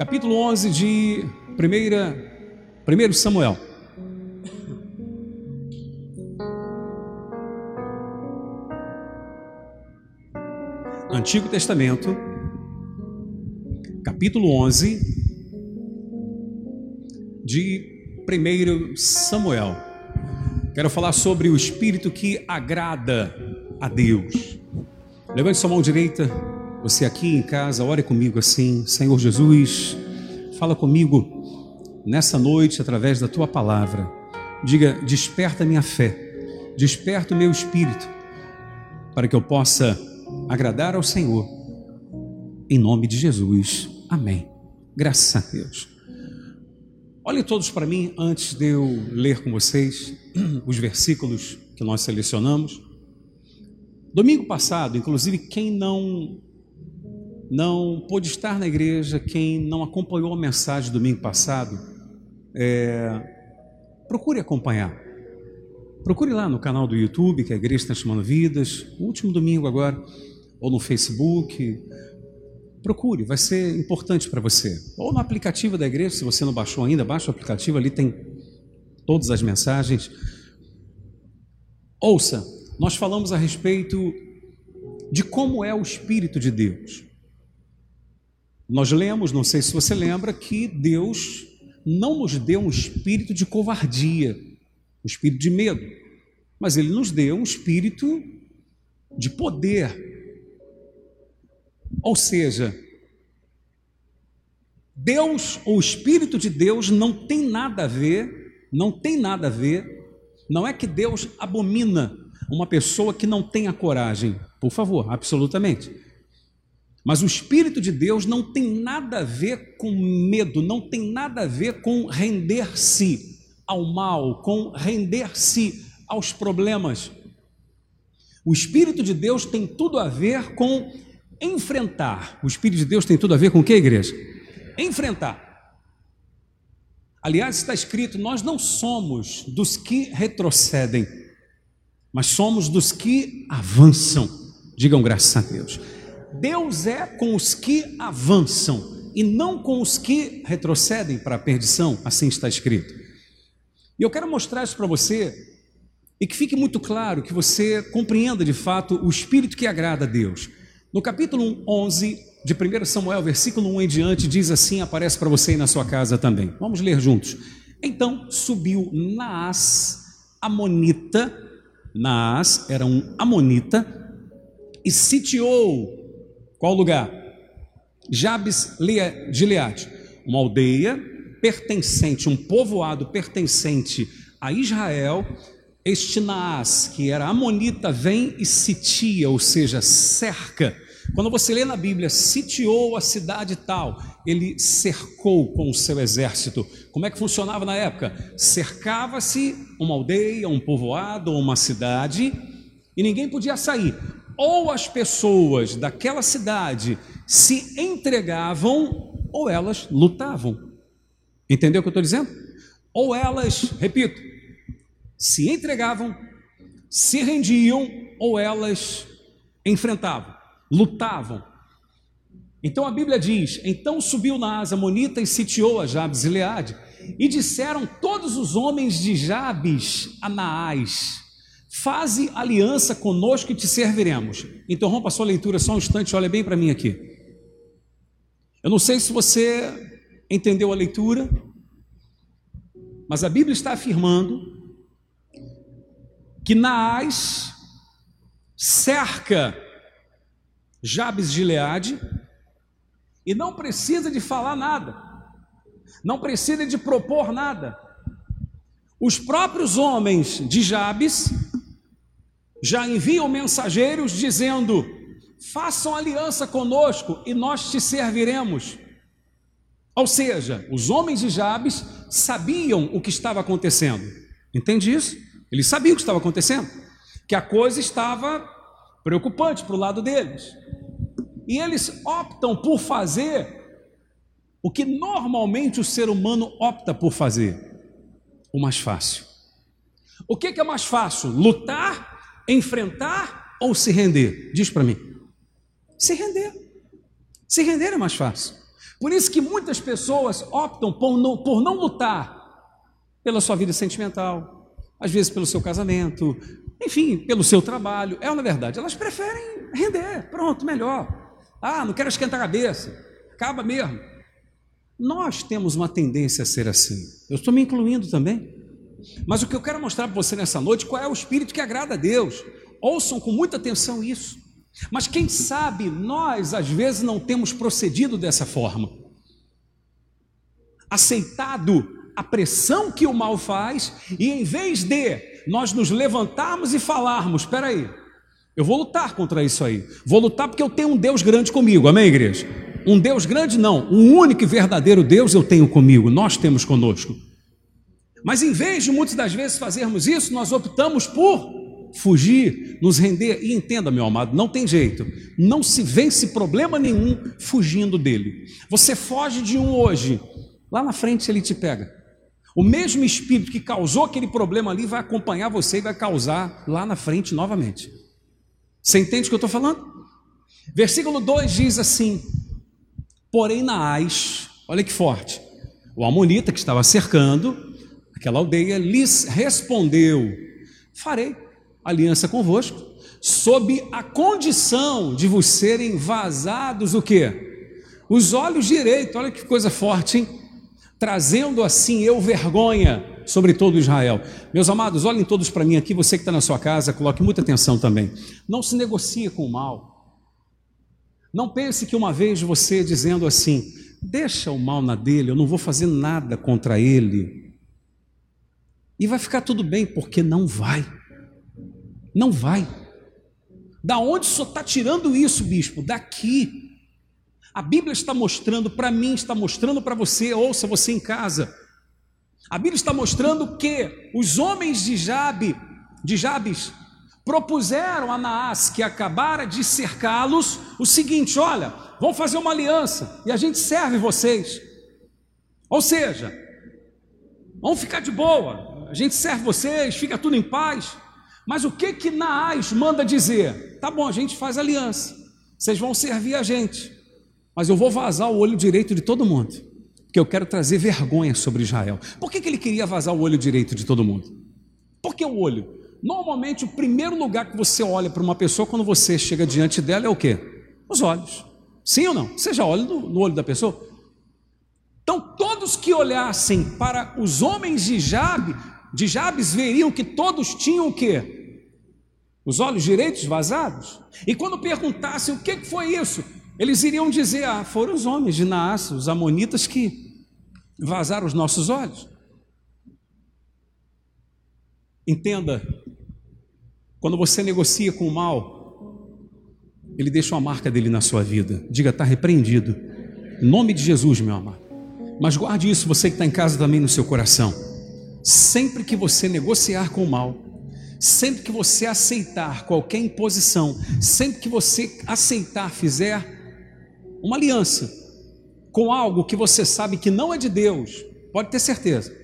capítulo 11 de 1, 1 Samuel. Antigo Testamento, capítulo 11 de 1 Samuel. Quero falar sobre o espírito que agrada a Deus. Levante sua mão direita, você aqui em casa, ore comigo assim, Senhor Jesus, fala comigo nessa noite através da tua palavra. Diga: desperta minha fé, desperta o meu espírito, para que eu possa agradar ao Senhor. Em nome de Jesus. Amém. Graças a Deus. Olhem todos para mim antes de eu ler com vocês os versículos que nós selecionamos. Domingo passado, inclusive, quem não não pôde estar na igreja, quem não acompanhou a mensagem domingo passado, é, procure acompanhar. Procure lá no canal do YouTube, que a igreja chamando Vidas, o último domingo agora, ou no Facebook. Procure, vai ser importante para você. Ou no aplicativo da igreja, se você não baixou ainda, baixa o aplicativo, ali tem todas as mensagens. Ouça, nós falamos a respeito de como é o Espírito de Deus. Nós lemos, não sei se você lembra, que Deus não nos deu um espírito de covardia, um espírito de medo, mas Ele nos deu um espírito de poder. Ou seja, Deus, o Espírito de Deus, não tem nada a ver, não tem nada a ver, não é que Deus abomina uma pessoa que não tenha coragem, por favor, absolutamente. Mas o Espírito de Deus não tem nada a ver com medo, não tem nada a ver com render-se ao mal, com render-se aos problemas. O Espírito de Deus tem tudo a ver com enfrentar. O Espírito de Deus tem tudo a ver com o que, igreja? Enfrentar. Aliás, está escrito: nós não somos dos que retrocedem, mas somos dos que avançam. Digam graças a Deus. Deus é com os que avançam e não com os que retrocedem para a perdição, assim está escrito. E eu quero mostrar isso para você e que fique muito claro, que você compreenda de fato o espírito que agrada a Deus. No capítulo 11 de 1 Samuel, versículo 1 em diante, diz assim: aparece para você aí na sua casa também. Vamos ler juntos. Então subiu Naás, Amonita, Naás era um Amonita, e sitiou qual lugar? Jabes de Gileade, uma aldeia pertencente, um povoado pertencente a Israel. Este Naás, que era amonita, vem e sitia, ou seja, cerca. Quando você lê na Bíblia, sitiou a cidade tal, ele cercou com o seu exército. Como é que funcionava na época? Cercava-se uma aldeia, um povoado, uma cidade, e ninguém podia sair ou as pessoas daquela cidade se entregavam ou elas lutavam. Entendeu o que eu estou dizendo? Ou elas, repito, se entregavam, se rendiam ou elas enfrentavam, lutavam. Então a Bíblia diz: Então subiu Naás Monita e sitiou a Jabes e Leade, e disseram todos os homens de Jabes a Naás: Faze aliança conosco e te serviremos. Interrompa a sua leitura só um instante, olha bem para mim aqui. Eu não sei se você entendeu a leitura, mas a Bíblia está afirmando que Naás cerca Jabes de Gileade e não precisa de falar nada, não precisa de propor nada. Os próprios homens de Jabes já enviam mensageiros dizendo: façam aliança conosco e nós te serviremos. Ou seja, os homens de Jabes sabiam o que estava acontecendo. Entende isso? Eles sabiam o que estava acontecendo, que a coisa estava preocupante para o lado deles. E eles optam por fazer o que normalmente o ser humano opta por fazer: o mais fácil. O que é mais fácil? Lutar enfrentar ou se render? Diz para mim. Se render. Se render é mais fácil. Por isso que muitas pessoas optam por não, por não lutar pela sua vida sentimental, às vezes pelo seu casamento, enfim, pelo seu trabalho. É na verdade, elas preferem render, pronto, melhor. Ah, não quero esquentar a cabeça, acaba mesmo. Nós temos uma tendência a ser assim. Eu estou me incluindo também. Mas o que eu quero mostrar para você nessa noite, qual é o espírito que agrada a Deus. Ouçam com muita atenção isso. Mas quem sabe nós às vezes não temos procedido dessa forma. Aceitado a pressão que o mal faz e em vez de nós nos levantarmos e falarmos, espera aí, eu vou lutar contra isso aí. Vou lutar porque eu tenho um Deus grande comigo. Amém, igreja? Um Deus grande não, um único e verdadeiro Deus eu tenho comigo, nós temos conosco. Mas em vez de muitas das vezes fazermos isso, nós optamos por fugir, nos render. E entenda, meu amado, não tem jeito. Não se vence problema nenhum fugindo dele. Você foge de um hoje, lá na frente ele te pega. O mesmo espírito que causou aquele problema ali vai acompanhar você e vai causar lá na frente novamente. Você entende o que eu estou falando? Versículo 2 diz assim: Porém, Naás, olha que forte, o Amonita que estava cercando aquela aldeia lhes respondeu: Farei aliança convosco, sob a condição de vos serem vazados o quê? Os olhos direitos, olha que coisa forte, hein? Trazendo assim eu vergonha sobre todo Israel. Meus amados, olhem todos para mim aqui, você que está na sua casa, coloque muita atenção também. Não se negocie com o mal. Não pense que uma vez você dizendo assim, deixa o mal na dele, eu não vou fazer nada contra ele. E vai ficar tudo bem, porque não vai. Não vai. Da onde só está tirando isso, bispo? Daqui. A Bíblia está mostrando para mim, está mostrando para você, ouça você em casa. A Bíblia está mostrando que os homens de Jabe, de Jabes, propuseram a Naás, que acabara de cercá-los, o seguinte: olha, vamos fazer uma aliança e a gente serve vocês. Ou seja, vamos ficar de boa, a gente serve vocês, fica tudo em paz. Mas o que que Naás manda dizer? Tá bom, a gente faz aliança, vocês vão servir a gente, mas eu vou vazar o olho direito de todo mundo, porque eu quero trazer vergonha sobre Israel. Por que, que ele queria vazar o olho direito de todo mundo? Por que o olho? Normalmente, o primeiro lugar que você olha para uma pessoa quando você chega diante dela é o quê? Os olhos. Sim ou não? Você já olha no, no olho da pessoa? Então, todos que olhassem para os homens de Jabe, de Jabes, veriam que todos tinham o quê? Os olhos direitos vazados. E quando perguntassem o que foi isso, eles iriam dizer: Ah, foram os homens de Naás, os amonitas, que vazaram os nossos olhos. Entenda, quando você negocia com o mal, ele deixa uma marca dele na sua vida. Diga, está repreendido. Em nome de Jesus, meu amado. Mas guarde isso, você que está em casa também no seu coração. Sempre que você negociar com o mal, sempre que você aceitar qualquer imposição, sempre que você aceitar, fizer uma aliança com algo que você sabe que não é de Deus, pode ter certeza,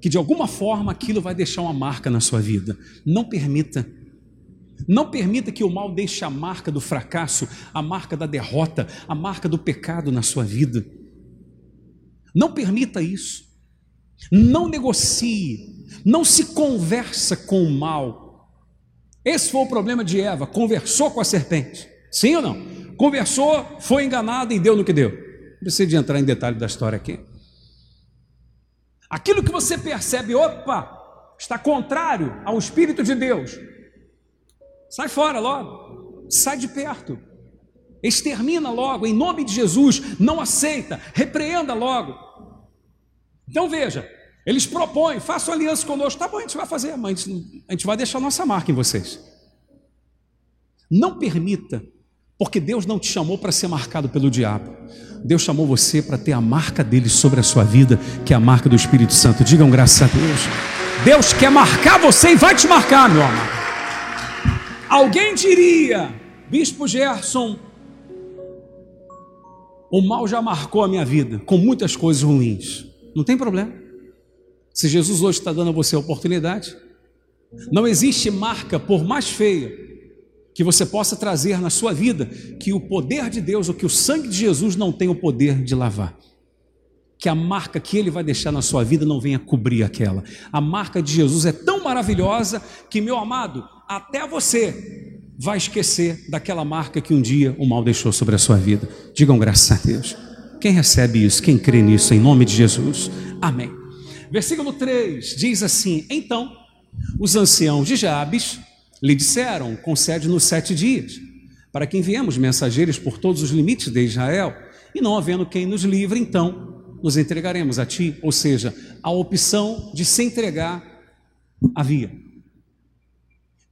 que de alguma forma aquilo vai deixar uma marca na sua vida. Não permita. Não permita que o mal deixe a marca do fracasso, a marca da derrota, a marca do pecado na sua vida. Não permita isso. Não negocie. Não se conversa com o mal. Esse foi o problema de Eva. Conversou com a serpente. Sim ou não? Conversou, foi enganada e deu no que deu. Não precisa de entrar em detalhe da história aqui. Aquilo que você percebe, opa, está contrário ao Espírito de Deus, sai fora logo, sai de perto, extermina logo, em nome de Jesus, não aceita, repreenda logo. Então veja, eles propõem, façam aliança conosco, tá bom, a gente vai fazer, mas a gente vai deixar nossa marca em vocês. Não permita porque Deus não te chamou para ser marcado pelo diabo. Deus chamou você para ter a marca dele sobre a sua vida, que é a marca do Espírito Santo. Digam graças a Deus. Deus quer marcar você e vai te marcar, meu amado. Alguém diria, Bispo Gerson, o mal já marcou a minha vida com muitas coisas ruins. Não tem problema. Se Jesus hoje está dando a você a oportunidade, não existe marca, por mais feia, que você possa trazer na sua vida que o poder de Deus, ou que o sangue de Jesus não tem o poder de lavar. Que a marca que ele vai deixar na sua vida não venha cobrir aquela. A marca de Jesus é tão maravilhosa que, meu amado, até você vai esquecer daquela marca que um dia o mal deixou sobre a sua vida. Digam graças a Deus. Quem recebe isso? Quem crê nisso? Em nome de Jesus. Amém. Versículo 3 diz assim: Então, os anciãos de Jabes lhe disseram: concede-nos sete dias, para que enviemos mensageiros por todos os limites de Israel, e não havendo quem nos livre, então nos entregaremos a ti. Ou seja, a opção de se entregar havia.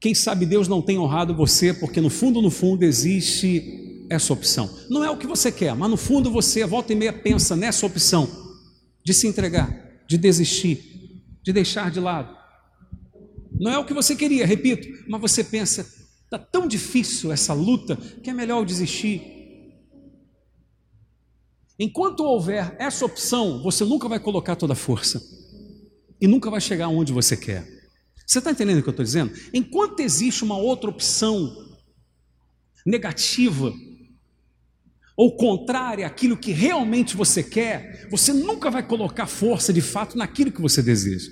Quem sabe Deus não tem honrado você, porque no fundo, no fundo, existe essa opção. Não é o que você quer, mas no fundo você, volta e meia, pensa nessa opção de se entregar, de desistir, de deixar de lado. Não é o que você queria, repito, mas você pensa, está tão difícil essa luta que é melhor eu desistir. Enquanto houver essa opção, você nunca vai colocar toda a força e nunca vai chegar onde você quer. Você está entendendo o que eu estou dizendo? Enquanto existe uma outra opção negativa ou contrária àquilo que realmente você quer, você nunca vai colocar força de fato naquilo que você deseja.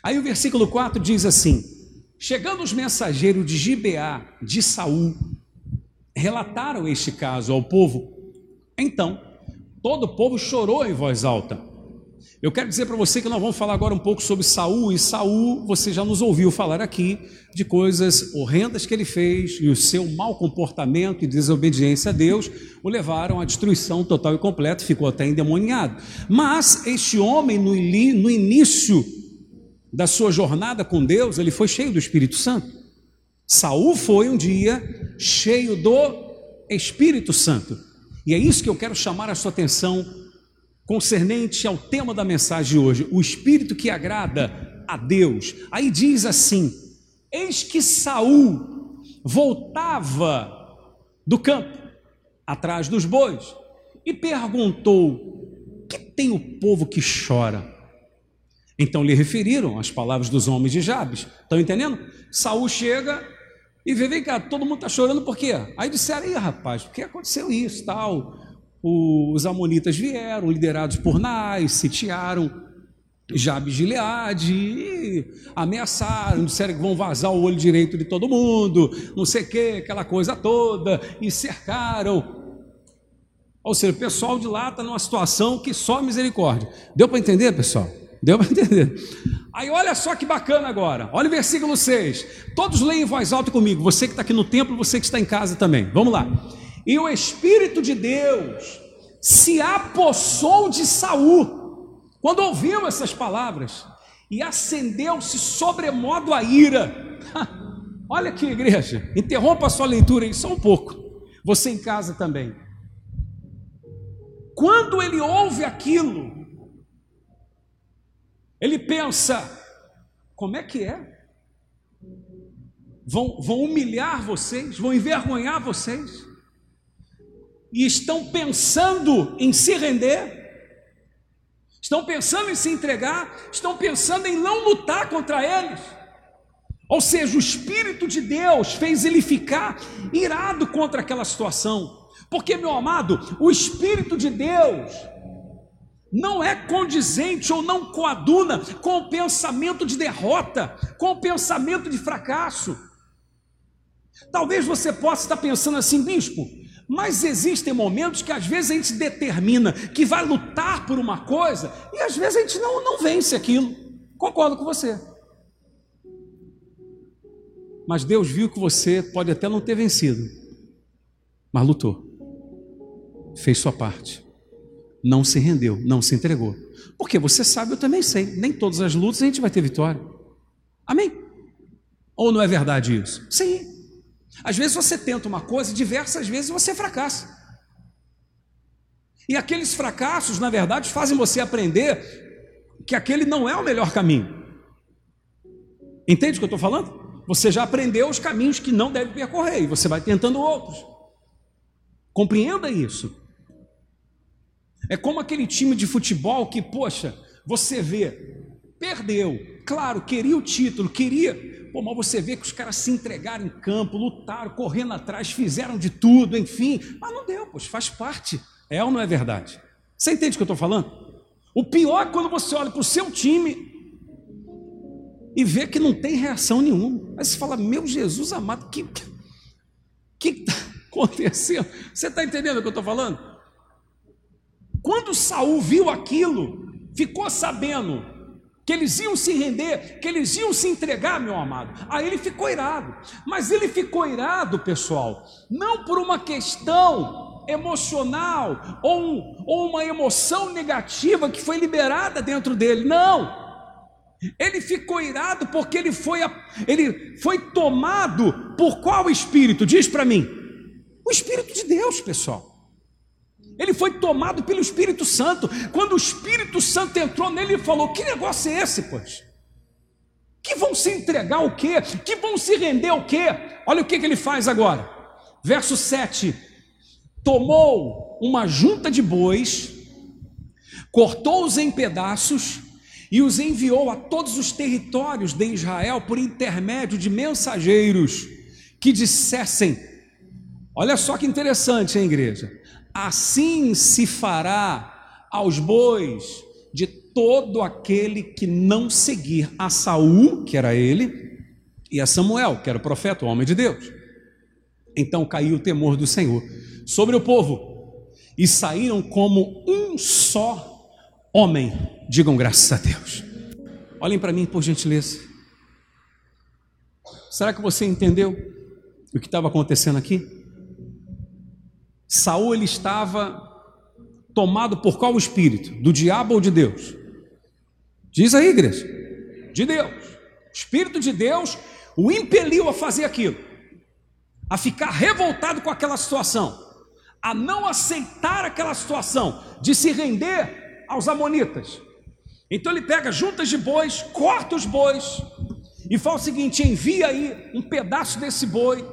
Aí o versículo 4 diz assim: Chegando os mensageiros de Gibeá de Saul, relataram este caso ao povo. Então, todo o povo chorou em voz alta. Eu quero dizer para você que nós vamos falar agora um pouco sobre Saul, e Saul, você já nos ouviu falar aqui de coisas horrendas que ele fez e o seu mau comportamento e desobediência a Deus o levaram à destruição total e completa, ficou até endemoniado. Mas este homem, no, no início da sua jornada com Deus, ele foi cheio do Espírito Santo. Saul foi um dia cheio do Espírito Santo. E é isso que eu quero chamar a sua atenção concernente ao tema da mensagem de hoje, o espírito que agrada a Deus. Aí diz assim: Eis que Saul voltava do campo atrás dos bois e perguntou: Que tem o povo que chora? Então lhe referiram as palavras dos homens de Jabes. Estão entendendo? Saul chega e vê, vem cá, todo mundo está chorando por quê? Aí disseram, aí rapaz, porque aconteceu isso, tal. Os amonitas vieram, liderados por Nais, sitiaram Jabes de Gileade e ameaçaram, disseram que vão vazar o olho direito de todo mundo, não sei o que, aquela coisa toda, e cercaram. Ou seja, o pessoal de lá está numa situação que só misericórdia. Deu para entender, pessoal? Deu para entender? Aí olha só que bacana agora. Olha o versículo 6. Todos leem em voz alta comigo. Você que está aqui no templo, você que está em casa também. Vamos lá. E o Espírito de Deus se apossou de Saul quando ouviu essas palavras e acendeu-se sobremodo a ira. Olha aqui, igreja. Interrompa a sua leitura aí só um pouco. Você em casa também. Quando ele ouve aquilo, ele pensa: como é que é? Vão, vão humilhar vocês, vão envergonhar vocês, e estão pensando em se render, estão pensando em se entregar, estão pensando em não lutar contra eles. Ou seja, o Espírito de Deus fez ele ficar irado contra aquela situação, porque, meu amado, o Espírito de Deus não é condizente ou não coaduna com o pensamento de derrota, com o pensamento de fracasso. Talvez você possa estar pensando assim, bispo, mas existem momentos que às vezes a gente determina que vai lutar por uma coisa e às vezes a gente não, não vence aquilo. Concordo com você. Mas Deus viu que você pode até não ter vencido, mas lutou, fez sua parte não se rendeu, não se entregou. Porque você sabe, eu também sei, nem todas as lutas a gente vai ter vitória. Amém? Ou não é verdade isso? Sim. Às vezes você tenta uma coisa e diversas vezes você fracassa. E aqueles fracassos, na verdade, fazem você aprender que aquele não é o melhor caminho. Entende o que eu estou falando? Você já aprendeu os caminhos que não deve percorrer e você vai tentando outros. Compreenda isso. É como aquele time de futebol que, poxa, você vê, perdeu, claro, queria o título, queria Pô, mas você vê que os caras se entregaram em campo, lutaram, correndo atrás, fizeram de tudo, enfim. Mas não deu, pois faz parte. É ou não é verdade? Você entende o que eu estou falando? O pior é quando você olha para o seu time e vê que não tem reação nenhuma. Aí você fala, meu Jesus amado, que que está acontecendo? Você está entendendo o que eu estou falando? Quando Saul viu aquilo, ficou sabendo que eles iam se render, que eles iam se entregar, meu amado. Aí ele ficou irado. Mas ele ficou irado, pessoal, não por uma questão emocional ou, ou uma emoção negativa que foi liberada dentro dele. Não. Ele ficou irado porque ele foi, ele foi tomado por qual espírito? Diz para mim. O Espírito de Deus, pessoal. Ele foi tomado pelo Espírito Santo. Quando o Espírito Santo entrou nele, ele falou: Que negócio é esse, pois? Que vão se entregar o quê? Que vão se render o quê? Olha o que, que ele faz agora. Verso 7: Tomou uma junta de bois, cortou-os em pedaços e os enviou a todos os territórios de Israel por intermédio de mensageiros que dissessem: Olha só que interessante, hein, igreja? Assim se fará aos bois de todo aquele que não seguir a Saul, que era ele, e a Samuel, que era o profeta, o homem de Deus. Então caiu o temor do Senhor sobre o povo, e saíram como um só homem. Digam graças a Deus. Olhem para mim, por gentileza. Será que você entendeu o que estava acontecendo aqui? Saul ele estava tomado por qual espírito? Do diabo ou de Deus? Diz aí, igreja. De Deus. O espírito de Deus o impeliu a fazer aquilo, a ficar revoltado com aquela situação, a não aceitar aquela situação, de se render aos amonitas. Então ele pega juntas de bois, corta os bois e fala o seguinte: envia aí um pedaço desse boi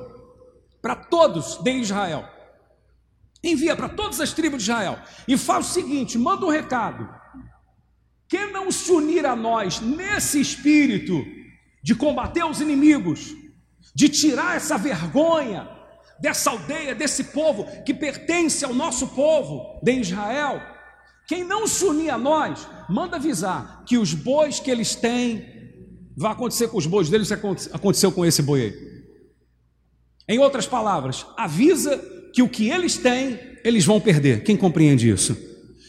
para todos de Israel envia para todas as tribos de Israel e faz o seguinte: manda um recado. Quem não se unir a nós nesse espírito de combater os inimigos, de tirar essa vergonha dessa aldeia, desse povo que pertence ao nosso povo de Israel, quem não se unir a nós, manda avisar que os bois que eles têm, vai acontecer com os bois deles, aconteceu com esse boi aí. Em outras palavras, avisa que o que eles têm, eles vão perder. Quem compreende isso?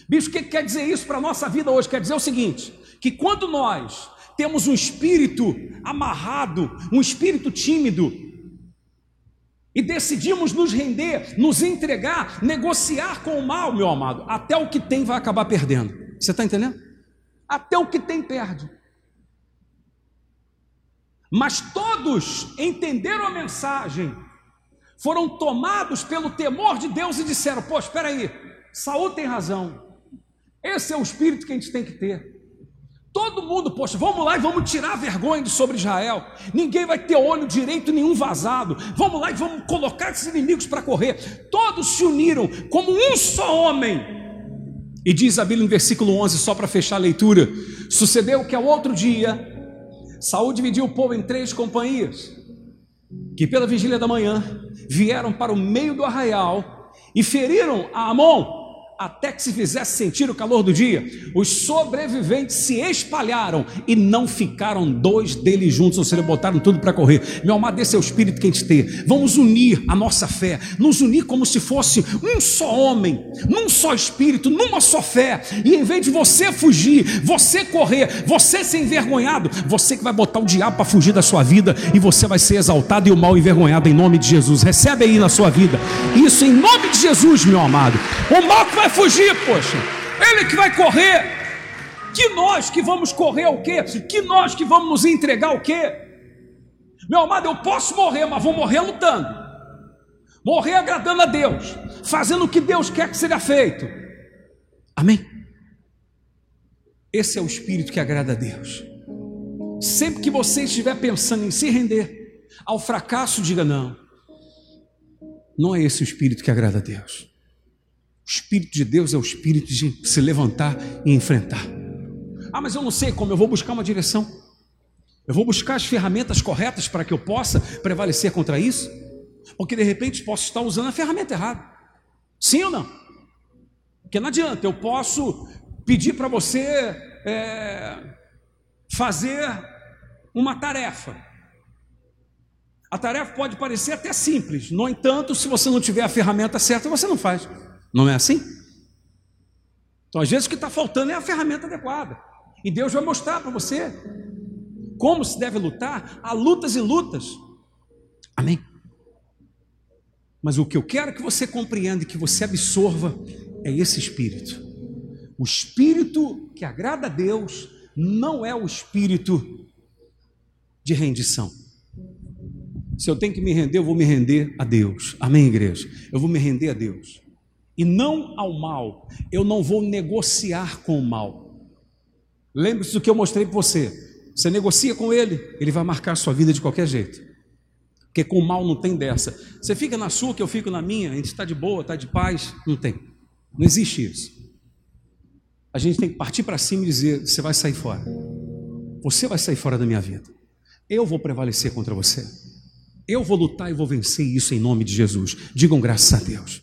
Bicho, o que quer dizer isso para a nossa vida hoje? Quer dizer o seguinte: que quando nós temos um espírito amarrado, um espírito tímido, e decidimos nos render, nos entregar, negociar com o mal, meu amado, até o que tem vai acabar perdendo. Você está entendendo? Até o que tem perde. Mas todos entenderam a mensagem foram tomados pelo temor de Deus e disseram: Pô, espera aí, Saul tem razão. Esse é o espírito que a gente tem que ter. Todo mundo, poxa, vamos lá e vamos tirar a vergonha de sobre Israel. Ninguém vai ter olho direito nenhum vazado. Vamos lá e vamos colocar esses inimigos para correr. Todos se uniram como um só homem. E diz a Bíblia no versículo 11, só para fechar a leitura: Sucedeu que ao outro dia, Saul dividiu o povo em três companhias, que pela vigília da manhã vieram para o meio do arraial e feriram a Amon até que se fizesse sentir o calor do dia. Os sobreviventes se espalharam e não ficaram dois deles juntos, ou seja, botaram tudo para correr. Meu amado, esse é o espírito que a gente tem. Vamos unir a nossa fé, nos unir como se fosse um só homem, num só espírito, numa só fé. E em vez de você fugir, você correr, você ser envergonhado, você que vai botar o diabo para fugir da sua vida e você vai ser exaltado e o mal envergonhado em nome de Jesus. Recebe aí na sua vida. Isso em nome de Jesus, meu amado. O mal que vai fugir, poxa. Ele que vai correr. Que nós que vamos correr o quê? Que nós que vamos nos entregar o quê? Meu amado, eu posso morrer, mas vou morrer lutando. Morrer agradando a Deus, fazendo o que Deus quer que seja feito. Amém? Esse é o espírito que agrada a Deus. Sempre que você estiver pensando em se render ao fracasso, diga não. Não é esse o espírito que agrada a Deus. Espírito de Deus é o espírito de se levantar e enfrentar. Ah, mas eu não sei como, eu vou buscar uma direção. Eu vou buscar as ferramentas corretas para que eu possa prevalecer contra isso? Porque de repente posso estar usando a ferramenta errada. Sim ou não? Porque não adianta, eu posso pedir para você é, fazer uma tarefa. A tarefa pode parecer até simples, no entanto, se você não tiver a ferramenta certa, você não faz. Não é assim? Então, às vezes, o que está faltando é a ferramenta adequada. E Deus vai mostrar para você como se deve lutar. Há lutas e lutas. Amém? Mas o que eu quero que você compreenda e que você absorva é esse espírito. O espírito que agrada a Deus não é o espírito de rendição. Se eu tenho que me render, eu vou me render a Deus. Amém, igreja? Eu vou me render a Deus. E não ao mal. Eu não vou negociar com o mal. Lembre-se do que eu mostrei para você. Você negocia com ele, ele vai marcar a sua vida de qualquer jeito. Porque com o mal não tem dessa. Você fica na sua, que eu fico na minha, a gente está de boa, está de paz. Não tem. Não existe isso. A gente tem que partir para cima e dizer: você vai sair fora. Você vai sair fora da minha vida. Eu vou prevalecer contra você. Eu vou lutar e vou vencer isso em nome de Jesus. Digam graças a Deus.